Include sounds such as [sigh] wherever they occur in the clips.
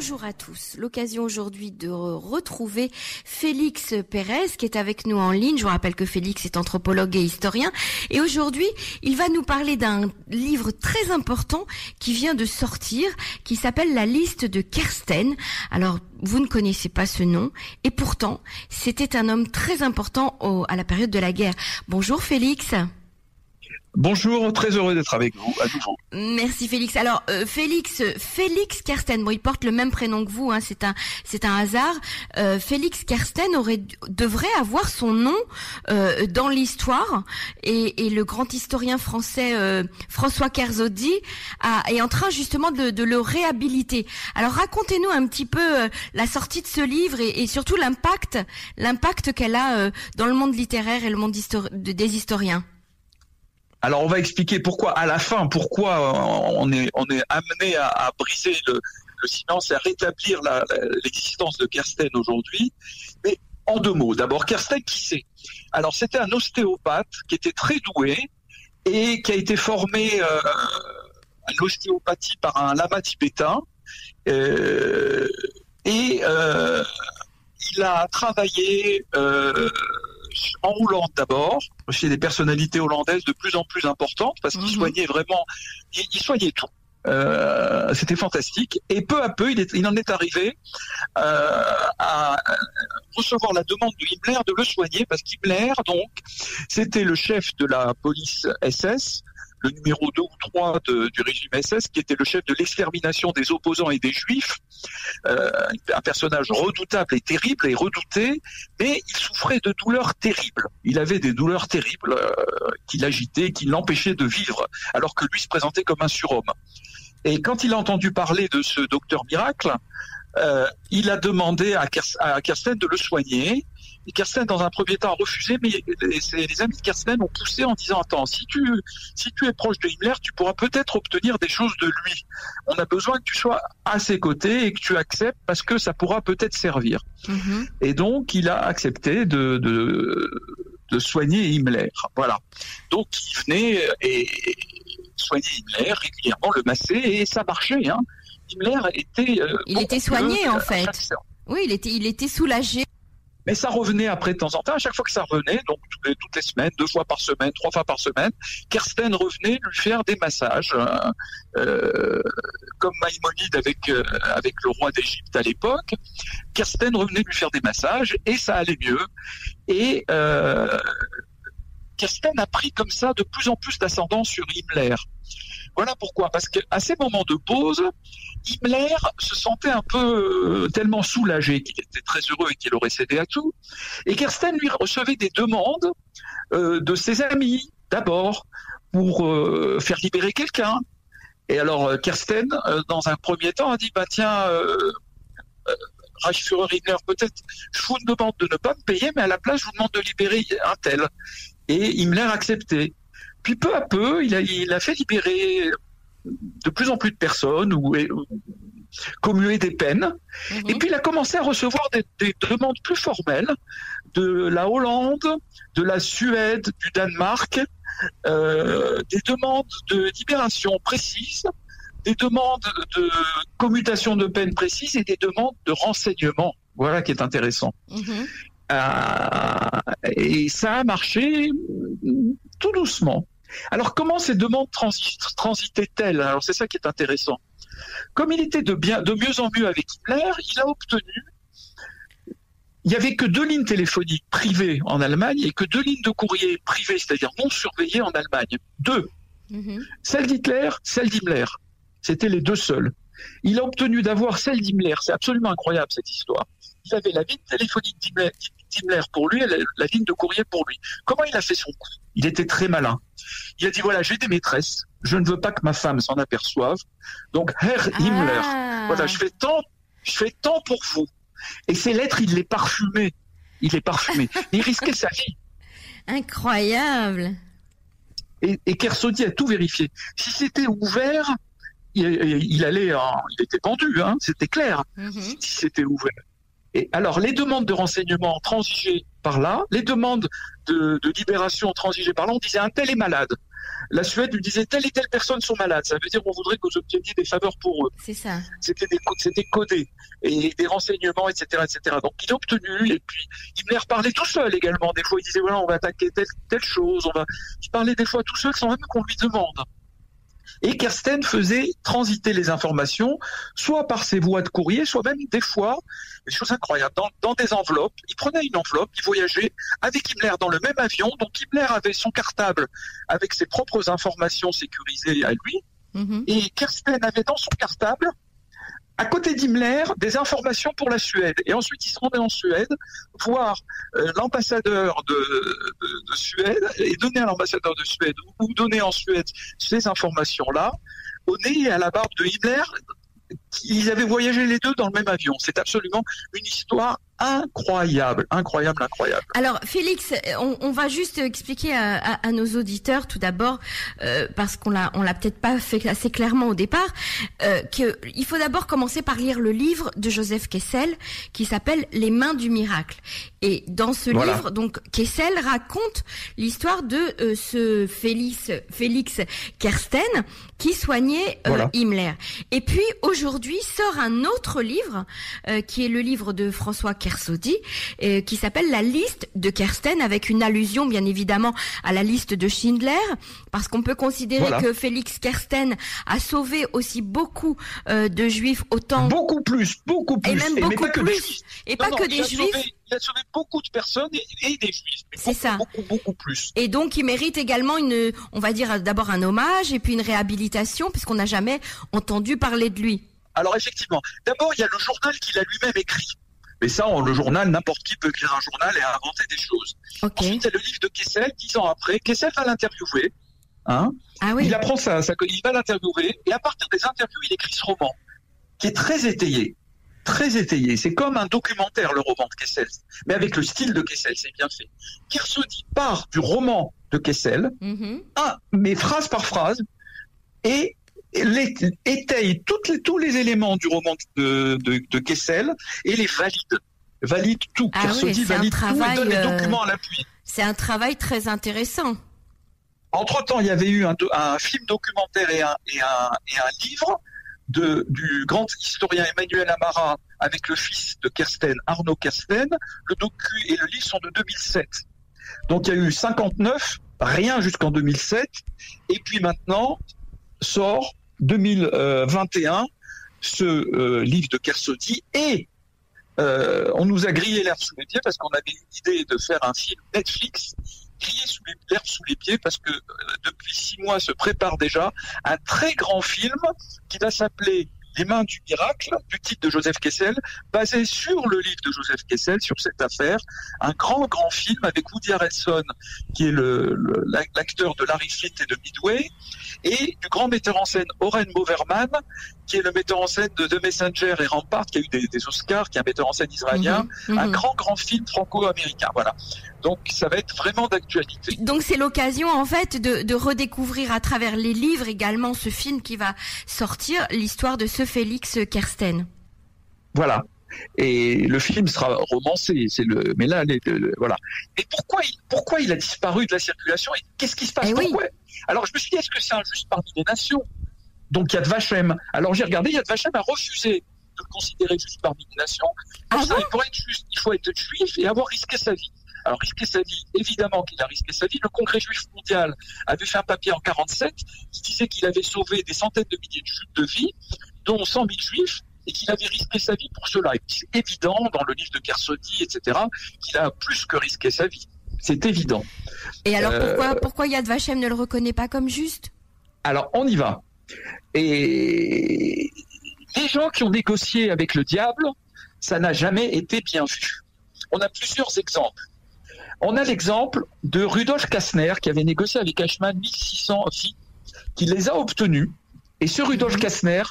bonjour à tous. L'occasion aujourd'hui de retrouver Félix Pérez qui est avec nous en ligne. Je vous rappelle que Félix est anthropologue et historien. Et aujourd'hui, il va nous parler d'un livre très important qui vient de sortir, qui s'appelle La liste de Kersten. Alors, vous ne connaissez pas ce nom, et pourtant, c'était un homme très important à la période de la guerre. Bonjour Félix. Bonjour, très heureux d'être avec vous à. Merci Félix. Alors euh, Félix, Félix Kersten, bon, il porte le même prénom que vous, hein, c'est un, c'est un hasard. Euh, Félix Kersten aurait devrait avoir son nom euh, dans l'histoire et, et, le grand historien français François Kerzodi est en train justement de, de, le réhabiliter. Alors racontez-nous un petit peu la sortie de ce livre et, et surtout l'impact, l'impact qu'elle a dans le monde littéraire et le monde des historiens. Alors on va expliquer pourquoi à la fin, pourquoi on est on est amené à, briser le, silence et à rétablir l'existence de Kersten aujourd'hui. Mais en deux mots, d'abord Kersten qui c'est? Alors c'était un ostéopathe qui était très doué et qui a été formé euh, à l'ostéopathie par un lama tibétain. Euh, et euh, il a travaillé euh, en Hollande d'abord, chez des personnalités hollandaises de plus en plus importantes, parce qu'ils mhm. soignaient vraiment, ils, soignaient tout. Euh, c'était fantastique. Et peu à peu, il, il en est arrivé euh, à recevoir la demande de Himmler de le soigner, parce qu'Himmler, donc, c'était le chef de la police SS, le numéro 2 ou 3 du régime SS, qui était le chef de l'extermination des opposants et des juifs, euh, un personnage redoutable et terrible et redouté, mais il souffrait de douleurs terribles. Il avait des douleurs terribles euh, qui l'agitaient, qui l'empêchaient de vivre, alors que lui se présentait comme un surhomme. Et quand il a entendu parler de ce docteur miracle, euh, il a demandé à, Kersten de le soigner. Et Kersten, dans un premier temps, a refusé, mais les, amis de Kersten ont poussé en disant Attends, si tu, si tu es proche de Himmler, tu pourras peut-être obtenir des choses de lui. On a besoin que tu sois à ses côtés et que tu acceptes parce que ça pourra peut-être servir. Mm-hmm. Et donc, il a accepté de, de, de soigner Himmler. Voilà. Donc, il venait et soigner Himmler régulièrement, le masser, et ça marchait. Hein. Himmler était. Euh, il était soigné en fait. Oui, il était, il était soulagé. Mais ça revenait après de temps en temps. À chaque fois que ça revenait, donc toutes les, semaines, deux fois par semaine, trois fois par semaine, Kersten revenait lui faire des massages, euh, euh, comme Maïmonide avec avec le roi d'Égypte à l'époque. Kersten revenait lui faire des massages et ça allait mieux. Et Kersten a pris comme ça de plus en plus d'ascendant sur Himmler. Voilà pourquoi, parce qu'à ces moments de pause, Himmler se sentait un peu euh, tellement soulagé qu'il était très heureux et qu'il aurait cédé à tout. Et Kersten lui recevait des demandes euh, de ses amis, d'abord, pour euh, faire libérer quelqu'un. Et alors Kersten, dans un premier temps, a dit, bah tiens, Reichsführer Hitler, peut-être je vous demande de ne pas me payer, mais à la place, je vous demande de libérer un tel. Et Himmler a accepté. Puis peu à peu, il a, il a fait libérer de plus en plus de personnes ou, commuer des peines. Mhm. Et puis il a commencé à recevoir des, demandes plus formelles de la Hollande, de la Suède, du Danemark, euh, des demandes de libération précises, des demandes de commutation de peine précises et des demandes de renseignement. Voilà qui est intéressant. Mhm. Euh, et ça a marché tout doucement. Alors comment ces demandes transitaient-elles? Alors c'est ça qui est intéressant. Comme il était de, bien, de mieux en mieux avec Hitler, il a obtenu il n'y avait que deux lignes téléphoniques privées en Allemagne et que deux lignes de courrier privées, c'est-à-dire non surveillées en Allemagne. Deux. Mm-hmm. Celle d'Hitler, celle d'Himmler. C'était les deux seules. Il a obtenu d'avoir celle d'Himmler. C'est absolument incroyable cette histoire. Il avait la ligne téléphonique d'Himmler pour lui et la, ligne de courrier pour lui. Comment il a fait son coup? Il était très malin. Il a dit voilà, j'ai des maîtresses, je ne veux pas que ma femme s'en aperçoive. Donc Herr Himmler, ah. voilà, je fais tant, je fais tant pour vous. Et ces lettres, il les parfumait. Il les parfumait. [laughs] il risquait sa vie. Incroyable. Et, et Kersodi a tout vérifié. Si c'était ouvert, il, allait, il était pendu, hein, c'était clair. Mm-hmm. Si c'était ouvert. Et alors, les demandes de renseignement transigeaient par là, les demandes de, de libération transigeaient par là. On disait un tel est malade. La Suède lui disait telle et telle personne sont malades. Ça veut dire qu'on voudrait que vous obteniez des faveurs pour eux. C'est ça. C'était des, c'était codé et des renseignements, etc., etc. Donc il a obtenu et puis il venait reparler tout seul également. Des fois il disait voilà on va attaquer telle telle chose. On va. Il parlait des fois tout seul sans même qu'on lui demande. Et Kersten faisait transiter les informations, soit par ses voies de courrier, soit même des fois, des choses incroyables, dans, dans des enveloppes. Il prenait une enveloppe, il voyageait avec Himmler dans le même avion, donc Himmler avait son cartable avec ses propres informations sécurisées à lui, Mhm. et Kersten avait dans son cartable, à côté d'Himmler, des informations pour la Suède. Et ensuite, il se rendait en Suède, voir euh, l'ambassadeur de, de- de Suède, et donner à l'ambassadeur de Suède, ou donner en Suède ces informations-là, au nez et à la barbe de Himmler. Ils avaient voyagé les deux dans le même avion. C'est absolument une histoire incroyable, incroyable, incroyable. Alors Félix, on, on va juste expliquer à, à- à nos auditeurs tout d'abord, euh, parce qu'on l'a on l'a peut-être pas fait assez clairement au départ, euh, que il faut d'abord commencer par lire le livre de Joseph Kessel qui s'appelle Les mains du miracle. Et dans ce Voilà. livre, donc Kessel raconte l'histoire de euh, ce Félix Félix Kersten qui soignait euh, Voilà. Himmler. Et puis aujourd'hui sort un autre livre euh, qui est le livre de François Kersaudy euh, qui s'appelle La liste de Kersten avec une allusion bien évidemment à la liste de Schindler parce qu'on peut considérer Voilà. que Félix Kersten a sauvé aussi beaucoup euh, de juifs autant Beaucoup plus, beaucoup plus. et même beaucoup pas que des plus juifs. et Non, pas non, que des juifs il a sauvé beaucoup de personnes et, et des juifs. C'est ça. Beaucoup, beaucoup plus. et donc il mérite également une on va dire d'abord un hommage et puis une réhabilitation puisqu'on n'a jamais entendu parler de lui. Alors effectivement, d'abord il y a le journal qu'il a lui-même écrit. Mais ça, le journal, n'importe qui peut écrire un journal et inventer des choses. Ensuite, il y a le livre de Kessel, dix ans après. Kessel va l'interviewer. Hein Ah oui. Il apprend ça, ça, il va l'interviewer. Et à partir des interviews, il écrit ce roman, qui est très étayé. Très étayé. C'est comme un documentaire, le roman de Kessel. Mais avec le style de Kessel, c'est bien fait. Kersaudy part du roman de Kessel, un, mais phrase par phrase, et les- étaye toutes les- tous les éléments du roman de, de, de Kessel et les valide. Valide tout. Ah Kersaudy oui, valide tout travail, et donne les euh, documents à l'appui. C'est un travail très intéressant. Entre-temps, il y avait eu un, film documentaire et un, et un, et un livre de, du grand historien Emmanuel Amara avec le fils de Kersten, Arnaud Kersten. Le docu et le livre sont de 2007. Donc il y a eu 59, rien jusqu'en 2007. Et puis maintenant sort 2021 ce euh, livre de Kersaudy et euh, on nous a grillé l'herbe sous les pieds parce qu'on avait l'idée de faire un film Netflix grillé sous l'herbe sous les pieds parce que euh, depuis six mois se prépare déjà un très grand film qui va s'appeler Les mains du miracle, du titre de Joseph Kessel, basé sur le livre de Joseph Kessel, sur cette affaire. Un grand, grand film avec Woody Harrelson, qui est l'acteur de Larry Flint et de Midway, et du grand metteur en scène Oren Boverman, qui est le metteur en scène de The Messenger et Rampart, qui a eu des, des Oscars, qui est un metteur en scène israélien. Mhm. Un Mhm. grand, grand film franco-américain. Voilà. Donc, ça va être vraiment d'actualité. Donc c'est l'occasion en fait de, de redécouvrir à travers les livres également ce film qui va sortir, l'histoire de ce Félix Kersten. Voilà. Et le film sera romancé, c'est le. Mais là, les- le- le- voilà. Et pourquoi il, pourquoi il a disparu de la circulation et qu'est-ce qui se passe? Eh oui. Alors je me suis dit, est-ce que c'est injuste parmi les nations? Donc Yad Vashem. Alors j'ai regardé, Yad Vashem a refusé de le considérer juste parmi les nations. Pour Ah ça, pour être juste, il faut être juif et avoir risqué sa vie. Alors risquer sa vie, évidemment qu'il a risqué sa vie. Le Congrès juif mondial avait fait un papier en 47 qui disait qu'il avait sauvé des centaines de milliers de juifs de vie, dont 100 000 juifs, et qu'il avait risqué sa vie pour cela. Et c'est évident dans le livre de Kersaudy, etc., qu'il a plus que risqué sa vie. C'est évident. Et alors Euh, pourquoi pourquoi Yad Vashem ne le reconnaît pas comme juste? Alors, on y va. Et les gens qui ont négocié avec le diable, ça n'a jamais été bien vu. On a plusieurs exemples. On a l'exemple de Rudolf Kastner qui avait négocié avec Eichmann 1600 vies, qui les a obtenues. Et ce Rudolf Mhm. Kastner,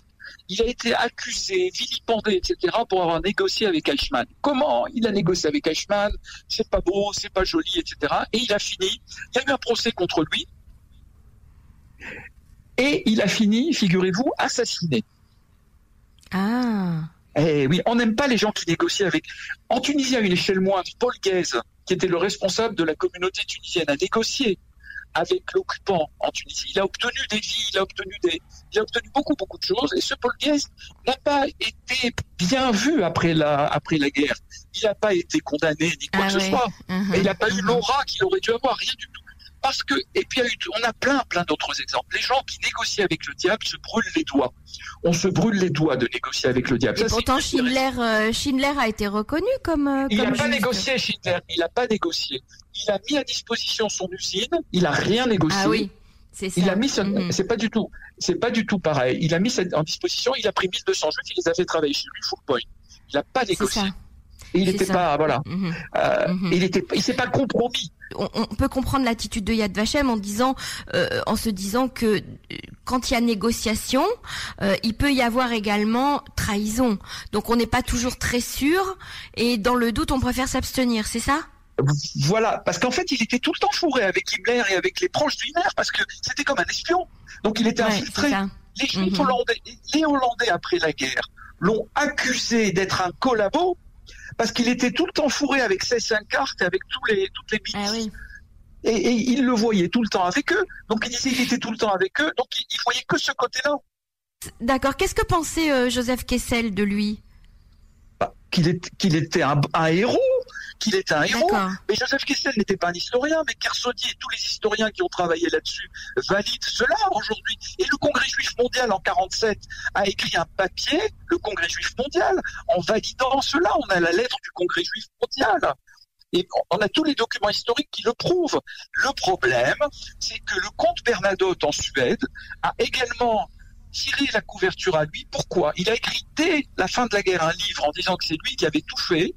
il a été accusé, vilipendé, etc., pour avoir négocié avec Eichmann. Comment il a négocié avec Eichmann? C'est pas beau, c'est pas joli, etc. Et il a fini. Il y a eu un procès contre lui. Et il a fini, figurez-vous, assassiné. Ah Eh oui, on n'aime pas les gens qui négocient avec. En Tunisie, à une échelle moindre, Paul Guez, qui était le responsable de la communauté tunisienne, a négocié avec l'occupant en Tunisie. Il a obtenu des vies, il a obtenu des, il a obtenu beaucoup beaucoup de choses. Et ce Paul Guez n'a pas été bien vu après la après la guerre. Il n'a pas été condamné ni quoi Ah que ce soit. Mhm. Et il n'a pas eu Mhm. l'aura qu'il aurait dû avoir, rien du tout. Parce que, et puis il y a eu- on a plein, plein d'autres exemples. Les gens qui négocient avec le diable se brûlent les doigts. On se brûle les doigts de négocier avec le diable. Et Ça, pourtant. Schindler, euh, Schindler a été reconnu comme. euh, Il n'a pas négocié, Schindler. Il n'a pas négocié. Il a mis à disposition son usine. Il a rien négocié. Ah oui, c'est ça. Il a mis, son- Mhm. c'est pas du tout, c'est pas du tout pareil. Il a mis en disposition. Il a pris 1200 juifs. Il les a fait travailler chez lui full point. Il n'a pas négocié. Et il n'était pas, voilà. Mhm. Euh, Mhm. Il était, il s'est pas compromis. On, on peut comprendre l'attitude de Yad Vashem en disant, euh, en se disant que euh, quand il y a négociation, euh, il peut y avoir également trahison. Donc on n'est pas toujours très sûr et dans le doute, on préfère s'abstenir, c'est ça? Voilà, parce qu'en fait, il était tout le temps fourré avec Himmler et avec les proches d'Himmler, parce que c'était comme un espion. Donc il était Ouais, infiltré. Les Juifs Mhm. hollandais, les Hollandais après la guerre, l'ont accusé d'être un collabo parce qu'il était tout le temps fourré avec Seyss-Inquart et avec tous les, toutes les milices. Ah oui. Et, et il le voyait tout le temps avec eux. Donc il disait qu'il était tout le temps avec eux. Donc il, il voyait que ce côté-là. D'accord. Qu'est-ce que pensait euh, Joseph Kessel de lui? Bah, Qu'il est- qu'il était un, un héros. Qu'il était un héros. Mais Joseph Kessel n'était pas un historien, mais Kersaudy et tous les historiens qui ont travaillé là-dessus valident cela aujourd'hui. Et le Congrès juif mondial en 47 a écrit un papier, le Congrès juif mondial, en validant cela. On a la lettre du Congrès juif mondial. Et on a tous les documents historiques qui le prouvent. Le problème, c'est que le comte Bernadotte en Suède a également tiré la couverture à lui. Pourquoi? Il a écrit dès la fin de la guerre un livre en disant que c'est lui qui avait tout fait.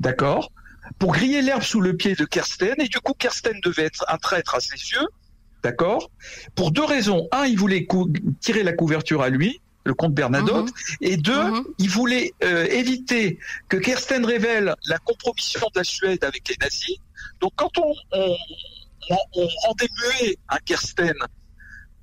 D'accord pour griller l'herbe sous le pied de Kersten, et du coup Kersten devait être un traître à ses yeux, d'accord Pour deux raisons. Un, il voulait tirer la couverture à lui, le comte Bernadotte, et deux, Mhm. il voulait euh, éviter que Kersten révèle la compromission de la Suède avec les nazis. Donc quand on, on, on, on rendait muet un Kersten,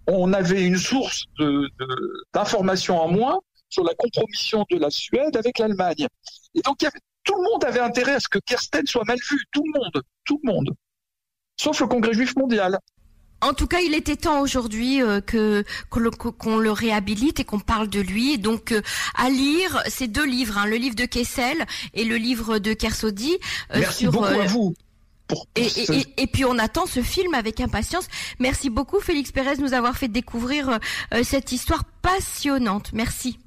on avait une source de- de- d'informations en moins sur la compromission de la Suède avec l'Allemagne. Et donc il y avait- tout le monde avait intérêt à ce que Kersten soit mal vu, tout le monde, tout le monde, sauf le Congrès juif mondial. En tout cas, il était temps aujourd'hui euh, que qu'on le, réhabilite et qu'on parle de lui. Donc, euh, à lire ces deux livres, hein, le livre de Kessel et le livre de Kersaudy. euh, Merci sur, beaucoup à vous. Pour, pour Et, ce- et, puis on attend ce film avec impatience. Merci beaucoup Félix Pérez de nous avoir fait découvrir cette histoire passionnante. Merci.